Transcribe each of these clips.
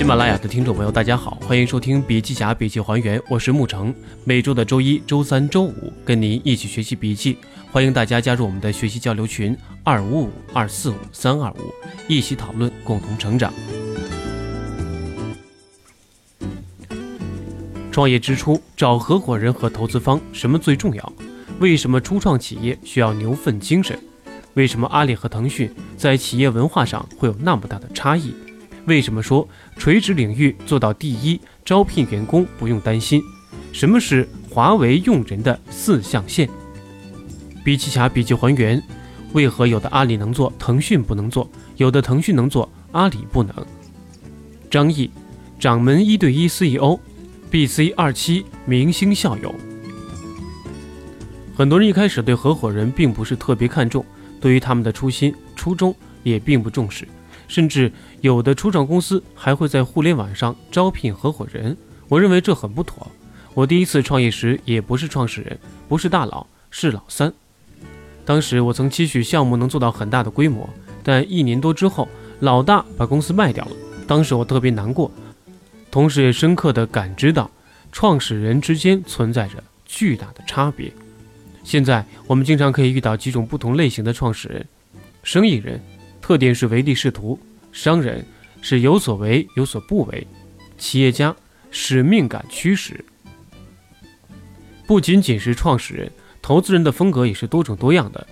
喜马拉雅的听众朋友，大家好，欢迎收听《笔记侠笔记还原》，我是沐橙。每周的周一、周三、周五，跟您一起学习笔记。欢迎大家加入我们的学习交流群：二五五二四五三二五，一起讨论，共同成长。创业之初，找合伙人和投资方什么最重要？为什么初创企业需要牛粪精神？为什么阿里和腾讯在企业文化上会有那么大的差异？为什么说垂直领域做到第一，招聘员工不用担心？什么是华为用人的四象限？笔记侠笔记还原：为何有的阿里能做，腾讯不能做；有的腾讯能做，阿里不能？张毅，掌门一对一 CEO，BC 二期明星校友。很多人一开始对合伙人并不是特别看重，对于他们的初心初衷也并不重视，甚至有的初创公司还会在互联网上招聘合伙人。我认为这很不妥。我第一次创业时也不是创始人，不是大佬，是老三。当时我曾期许项目能做到很大的规模，但一年多之后，老大把公司卖掉了。当时我特别难过，同时也深刻地感知到创始人之间存在着巨大的差别。现在我们经常可以遇到几种不同类型的创始人：生意人，特点是唯利是图；商人是有所为有所不为；企业家，使命感驱使。不仅仅是创始人，投资人的风格也是多种多样的。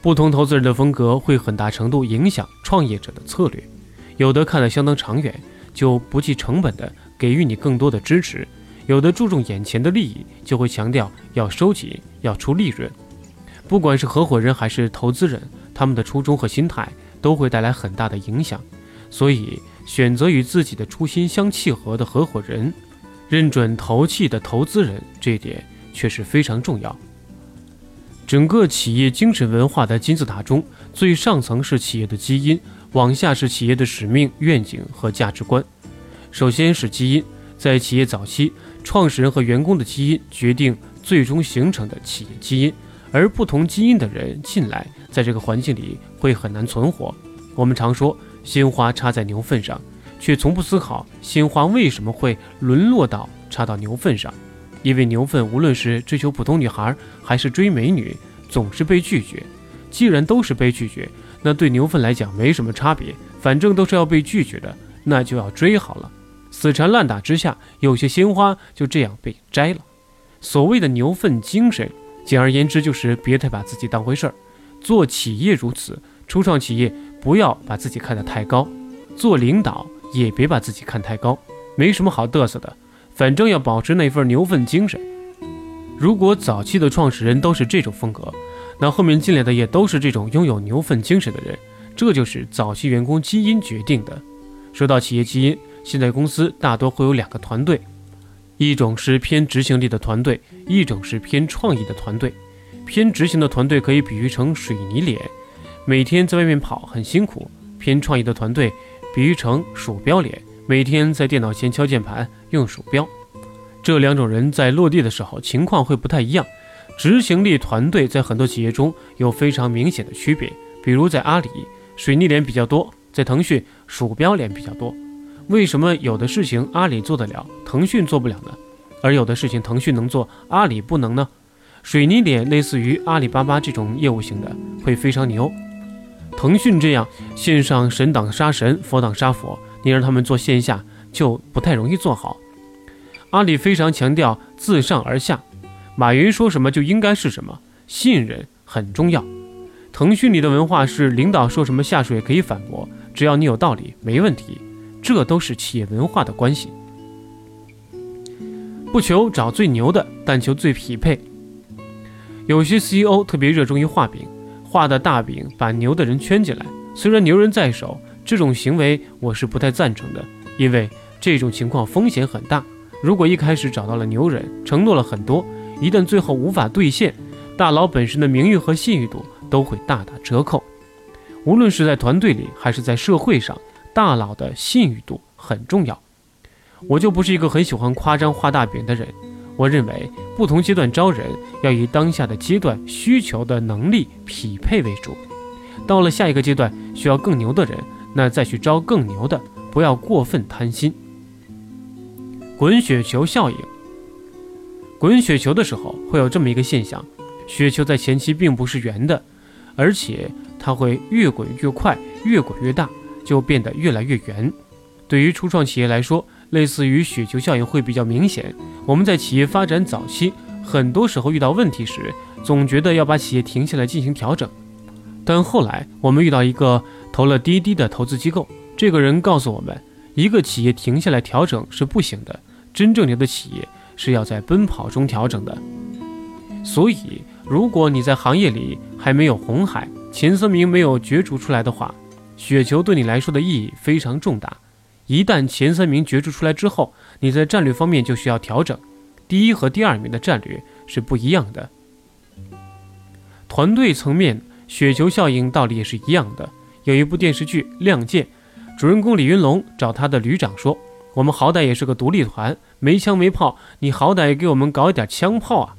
不同投资人的风格会很大程度影响创业者的策略。有的看得相当长远，就不计成本的给予你更多的支持。有的注重眼前的利益，就会强调要收紧、要出利润。不管是合伙人还是投资人，他们的初衷和心态都会带来很大的影响。所以，选择与自己的初心相契合的合伙人，认准投气的投资人，这一点却是非常重要。整个企业精神文化的金字塔中，最上层是企业的基因，往下是企业的使命、愿景和价值观。首先是基因，在企业早期。创始人和员工的基因决定最终形成的企业基因，而不同基因的人进来，在这个环境里会很难存活。我们常说鲜花插在牛粪上，却从不思考鲜花为什么会沦落到插到牛粪上。因为牛粪无论是追求普通女孩，还是追美女，总是被拒绝。既然都是被拒绝，那对牛粪来讲没什么差别，反正都是要被拒绝的，那就要追好了。死缠烂打之下，有些鲜花就这样被摘了。所谓的牛粪精神，简而言之就是别太把自己当回事儿。做企业如此，初创企业不要把自己看得太高，做领导也别把自己看太高，没什么好嘚瑟的。反正要保持那份牛粪精神。如果早期的创始人都是这种风格，那后面进来的也都是这种拥有牛粪精神的人。这就是早期员工基因决定的。说到企业基因。现在公司大多会有两个团队，一种是偏执行力的团队，一种是偏创意的团队。偏执行的团队可以比喻成水泥脸，每天在外面跑很辛苦；偏创意的团队比喻成鼠标脸，每天在电脑前敲键盘用鼠标。这两种人在落地的时候情况会不太一样。执行力团队在很多企业中有非常明显的区别，比如在阿里，水泥脸比较多；在腾讯，鼠标脸比较多。为什么有的事情阿里做得了，腾讯做不了呢？而有的事情腾讯能做，阿里不能呢？水泥脸类似于阿里巴巴这种业务型的会非常牛，腾讯这样线上神挡杀神，佛挡杀佛，你让他们做线下就不太容易做好。阿里非常强调自上而下，马云说什么就应该是什么，信任很重要。腾讯里的文化是领导说什么下属也可以反驳，只要你有道理，没问题。这都是企业文化的关系，不求找最牛的，但求最匹配。有些 CEO 特别热衷于画饼，画的大饼把牛的人圈进来。虽然牛人在手，这种行为我是不太赞成的，因为这种情况风险很大。如果一开始找到了牛人，承诺了很多，一旦最后无法兑现，大佬本身的名誉和信誉度都会大打折扣。无论是在团队里，还是在社会上。大佬的信誉度很重要，我就不是一个很喜欢夸张画大饼的人。我认为不同阶段招人要以当下的阶段需求的能力匹配为主。到了下一个阶段需要更牛的人，那再去招更牛的，不要过分贪心。滚雪球效应，滚雪球的时候会有这么一个现象：雪球在前期并不是圆的，而且它会越滚越快，越滚越大，就变得越来越圆。对于初创企业来说，类似于雪球效应会比较明显。我们在企业发展早期，很多时候遇到问题时，总觉得要把企业停下来进行调整。但后来我们遇到一个投了滴滴的投资机构，这个人告诉我们，一个企业停下来调整是不行的，真正牛的企业是要在奔跑中调整的。所以，如果你在行业里还没有红海前三名没有角逐出来的话，雪球对你来说的意义非常重大。一旦前三名角逐出来之后，你在战略方面就需要调整，第一和第二名的战略是不一样的。团队层面。雪球效应道理也是一样的。有一部电视剧《亮剑》，主人公李云龙找他的旅长说：“我们好歹也是个独立团，没枪没炮，你好歹给我们搞一点枪炮啊！”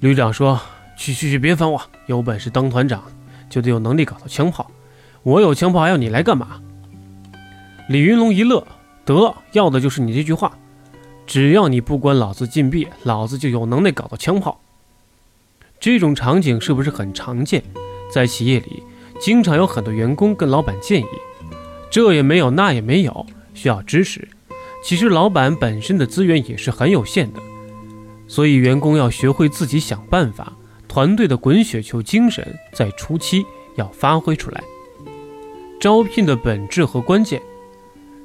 旅长说：“去去去，别烦我，有本事当团长就得有能力搞到枪炮。我有枪炮还要你来干嘛？”李云龙一乐：“得，要的就是你这句话。只要你不关老子禁闭，老子就有能耐搞到枪炮。”这种场景是不是很常见？在企业里，经常有很多员工跟老板建议，这也没有，那也没有，需要支持。其实老板本身的资源也是很有限的，所以员工要学会自己想办法。团队的滚雪球精神在初期要发挥出来。招聘的本质和关键，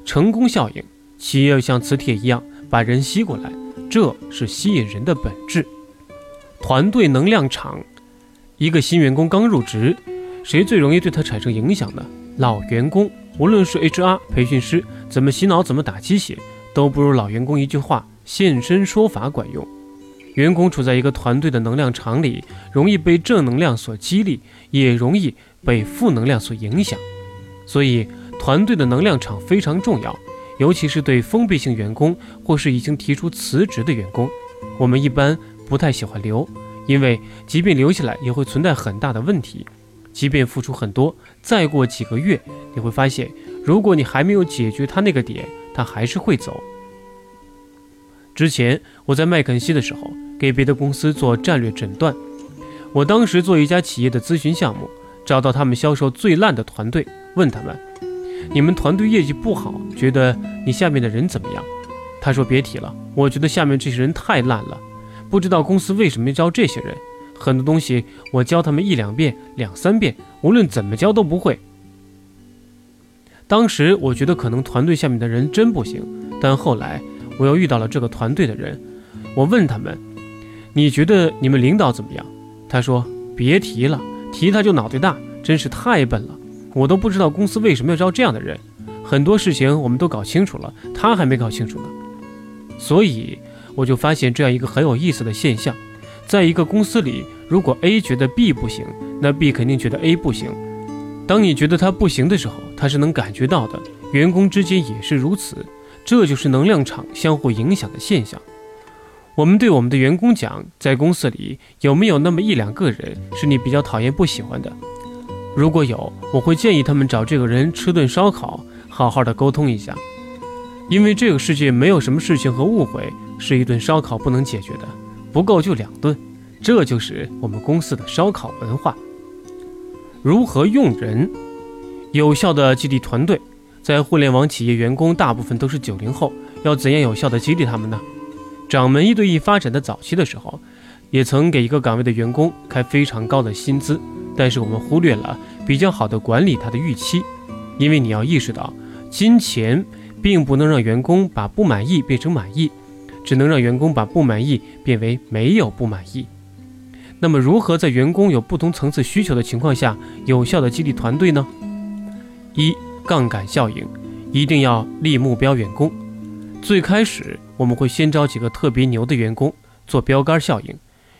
成功效应，企业像磁铁一样把人吸过来，这是吸引人的本质。团队能量场。一个新员工刚入职，谁最容易对他产生影响呢？老员工，无论是 HR 培训师怎么洗脑、怎么打鸡血，都不如老员工一句话现身说法管用。员工处在一个团队的能量场里，容易被正能量所激励，也容易被负能量所影响。所以，团队的能量场非常重要，尤其是对封闭性员工或是已经提出辞职的员工，我们一般不太喜欢留。因为即便留下来，也会存在很大的问题。即便付出很多，再过几个月，你会发现，如果你还没有解决他那个点，他还是会走。之前我在麦肯锡的时候，给别的公司做战略诊断。我当时做一家企业的咨询项目，找到他们销售最烂的团队，问他们：“你们团队业绩不好，觉得你下面的人怎么样？”他说：“别提了，我觉得下面这些人太烂了。”不知道公司为什么招这些人，很多东西我教他们一两遍、两三遍，无论怎么教都不会。当时我觉得可能团队下面的人真不行，但后来我又遇到了这个团队的人，我问他们：“你觉得你们领导怎么样？”他说：“别提了，提他就脑袋大，真是太笨了。我都不知道公司为什么要招这样的人，很多事情我们都搞清楚了，他还没搞清楚呢。”所以。我就发现这样一个很有意思的现象，在一个公司里，如果 A 觉得 B 不行，那 B 肯定觉得 A 不行。当你觉得他不行的时候，他是能感觉到的。员工之间也是如此，这就是能量场相互影响的现象。我们对我们的员工讲，在公司里有没有那么一两个人是你比较讨厌不喜欢的？如果有，我会建议他们找这个人吃顿烧烤，好好的沟通一下，因为这个世界没有什么事情和误会。是一顿烧烤不能解决的，不够就两顿，这就是我们公司的烧烤文化。如何用人？有效的激励团队，在互联网企业，员工大部分都是九零后，要怎样有效的激励他们呢？掌门一对一发展的早期的时候，也曾给一个岗位的员工开非常高的薪资，但是我们忽略了比较好的管理他的预期，因为你要意识到，金钱并不能让员工把不满意变成满意。只能让员工把不满意变为没有不满意。那么，如何在员工有不同层次需求的情况下，有效的激励团队呢？一、杠杆效应，一定要立目标员工。最开始我们会先招几个特别牛的员工做标杆效应。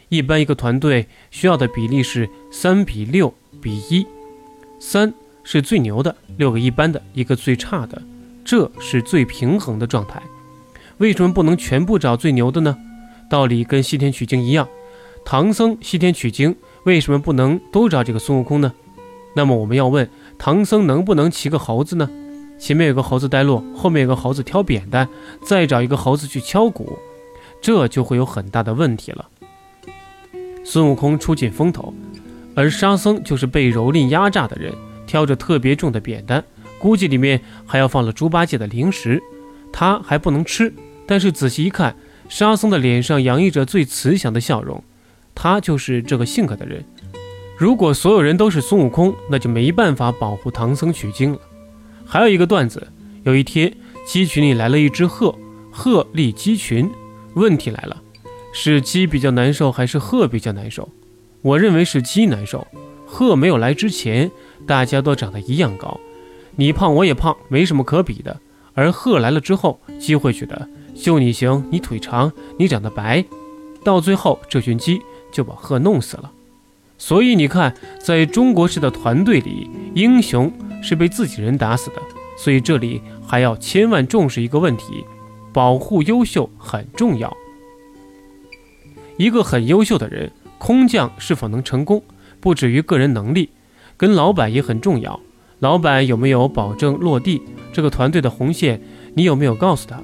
一般一个团队需要的比例是三比六比一，三是最牛的，六个一般的，一个最差的，这是最平衡的状态。为什么不能全部找最牛的呢？道理跟西天取经一样，唐僧西天取经，为什么不能都找这个孙悟空呢？那么我们要问，唐僧能不能骑个猴子呢？前面有个猴子带路，后面有个猴子挑扁担，再找一个猴子去敲鼓，这就会有很大的问题了。孙悟空出尽风头，而沙僧就是被蹂躏压榨的人，挑着特别重的扁担，估计里面还要放了猪八戒的零食，他还不能吃。但是仔细一看，沙僧的脸上洋溢着最慈祥的笑容，他就是这个性格的人。如果所有人都是孙悟空，那就没办法保护唐僧取经了。还有一个段子，有一天鸡群里来了一只鹤，鹤立鸡群，问题来了。是鸡比较难受还是鹤比较难受？我认为是鸡难受。鹤没有来之前，大家都长得一样高，你胖我也胖，没什么可比的。而鹤来了之后，鸡会觉得就你行，你腿长，你长得白，到最后这群鸡就把鹤弄死了。所以你看，在中国式的团队里，英雄是被自己人打死的。所以这里还要千万重视一个问题：保护优秀很重要。一个很优秀的人，空降是否能成功，不止于个人能力，跟老板也很重要。老板有没有保证落地？这个团队的红线，你有没有告诉他？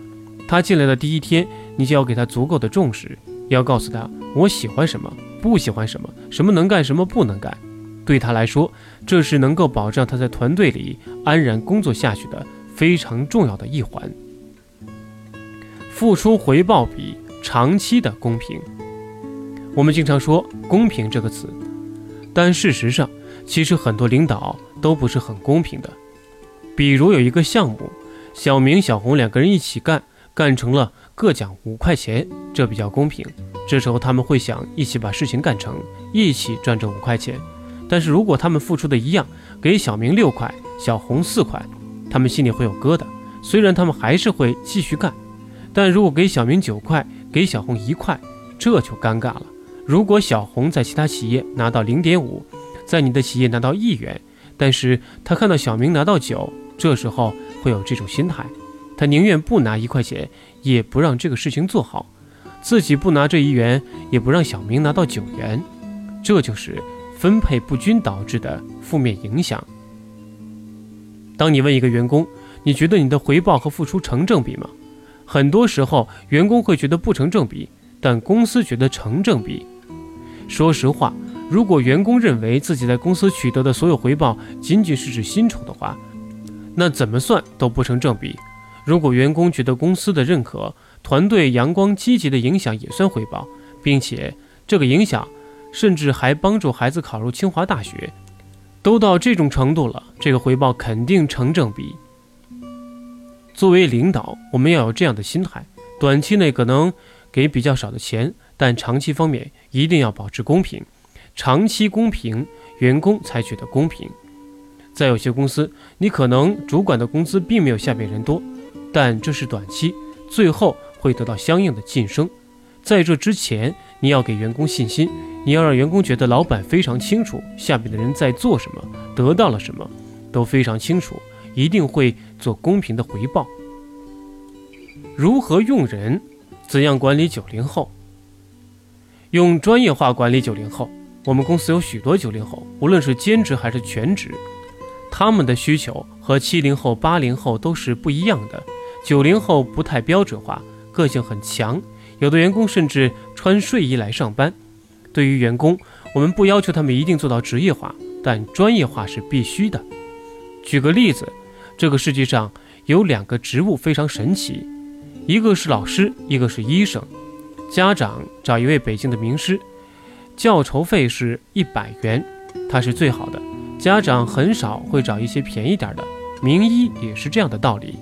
他进来的第一天，你就要给他足够的重视，要告诉他我喜欢什么，不喜欢什么，什么能干，什么不能干。对他来说，这是能够保障他在团队里安然工作下去的非常重要的一环。付出回报比长期的公平。我们经常说“公平”这个词，但事实上，其实很多领导都不是很公平的。比如有一个项目，小明、小红两个人一起干，干成了各奖五块钱，这比较公平。这时候他们会想一起把事情干成，一起赚这五块钱。但是如果他们付出的一样，给小明六块，小红四块，他们心里会有疙瘩。虽然他们还是会继续干，但如果给小明九块，给小红一块，这就尴尬了。如果小红在其他企业拿到零点五，在你的企业拿到一元，但是他看到小明拿到九，这时候会有这种心态，他宁愿不拿一块钱，也不让这个事情做好，自己不拿这一元，也不让小明拿到九元，这就是分配不均导致的负面影响。当你问一个员工，你觉得你的回报和付出成正比吗？很多时候，员工会觉得不成正比，但公司觉得成正比。说实话，如果员工认为自己在公司取得的所有回报仅仅是指薪酬的话，那怎么算都不成正比。如果员工觉得公司的认可、团队阳光积极的影响也算回报，并且这个影响甚至还帮助孩子考入清华大学，都到这种程度了，这个回报肯定成正比。作为领导，我们要有这样的心态：短期内可能给比较少的钱。但长期方面一定要保持公平，长期公平，员工才觉得公平。在有些公司，你可能主管的工资并没有下面人多，但这是短期，最后会得到相应的晋升。在这之前，你要给员工信心，你要让员工觉得老板非常清楚下面的人在做什么，得到了什么，都非常清楚，一定会做公平的回报。如何用人？怎样管理九零后？用专业化管理九零后，我们公司有许多九零后，无论是兼职还是全职，他们的需求和七零后、八零后都是不一样的。九零后不太标准化，个性很强，有的员工甚至穿睡衣来上班。对于员工，我们不要求他们一定做到职业化，但专业化是必须的。举个例子，这个世界上有两个职务非常神奇，一个是老师，一个是医生。家长找一位北京的名师，教酬费是一百元，他是最好的。家长很少会找一些便宜点的，名医也是这样的道理。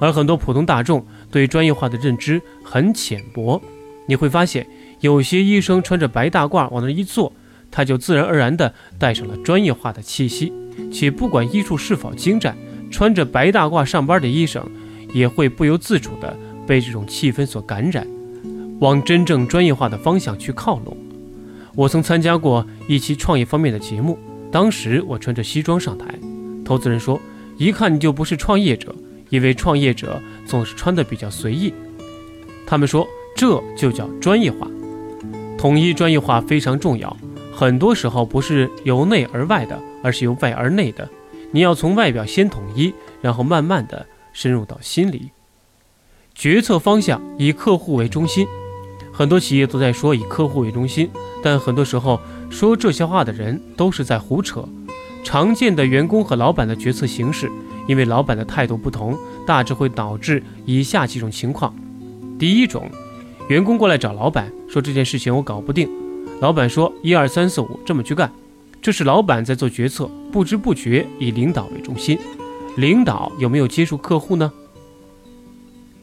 而很多普通大众对专业化的认知很浅薄，你会发现有些医生穿着白大褂往那一坐，他就自然而然地带上了专业化的气息。且不管医术是否精湛，穿着白大褂上班的医生也会不由自主地。被这种气氛所感染，往真正专业化的方向去靠拢。我曾参加过一期创业方面的节目，当时我穿着西装上台，投资人说：“一看你就不是创业者，因为创业者总是穿的比较随意。”他们说这就叫专业化，统一专业化非常重要。很多时候不是由内而外的，而是由外而内的。你要从外表先统一，然后慢慢的深入到心里。决策方向以客户为中心，很多企业都在说以客户为中心，但很多时候说这些话的人都是在胡扯。常见的员工和老板的决策形式，因为老板的态度不同，大致会导致以下几种情况：第一种，员工过来找老板说这件事情我搞不定，老板说一二三四五这么去干。这是老板在做决策，不知不觉以领导为中心。领导有没有接触客户呢？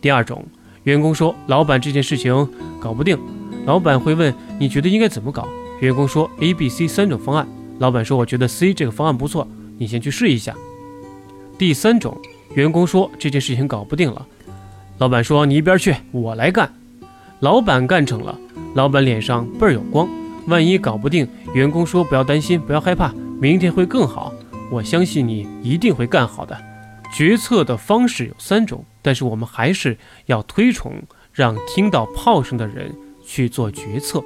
第二种，员工说老板这件事情搞不定，老板会问你觉得应该怎么搞？员工说 A、B、C 三种方案，老板说我觉得 C 这个方案不错，你先去试一下。第三种，员工说这件事情搞不定了，老板说你一边去，我来干。老板干成了，老板脸上倍儿有光。万一搞不定，员工说不要担心，不要害怕，明天会更好。我相信你一定会干好的。决策的方式有三种，但是我们还是要推崇让听到炮声的人去做决策。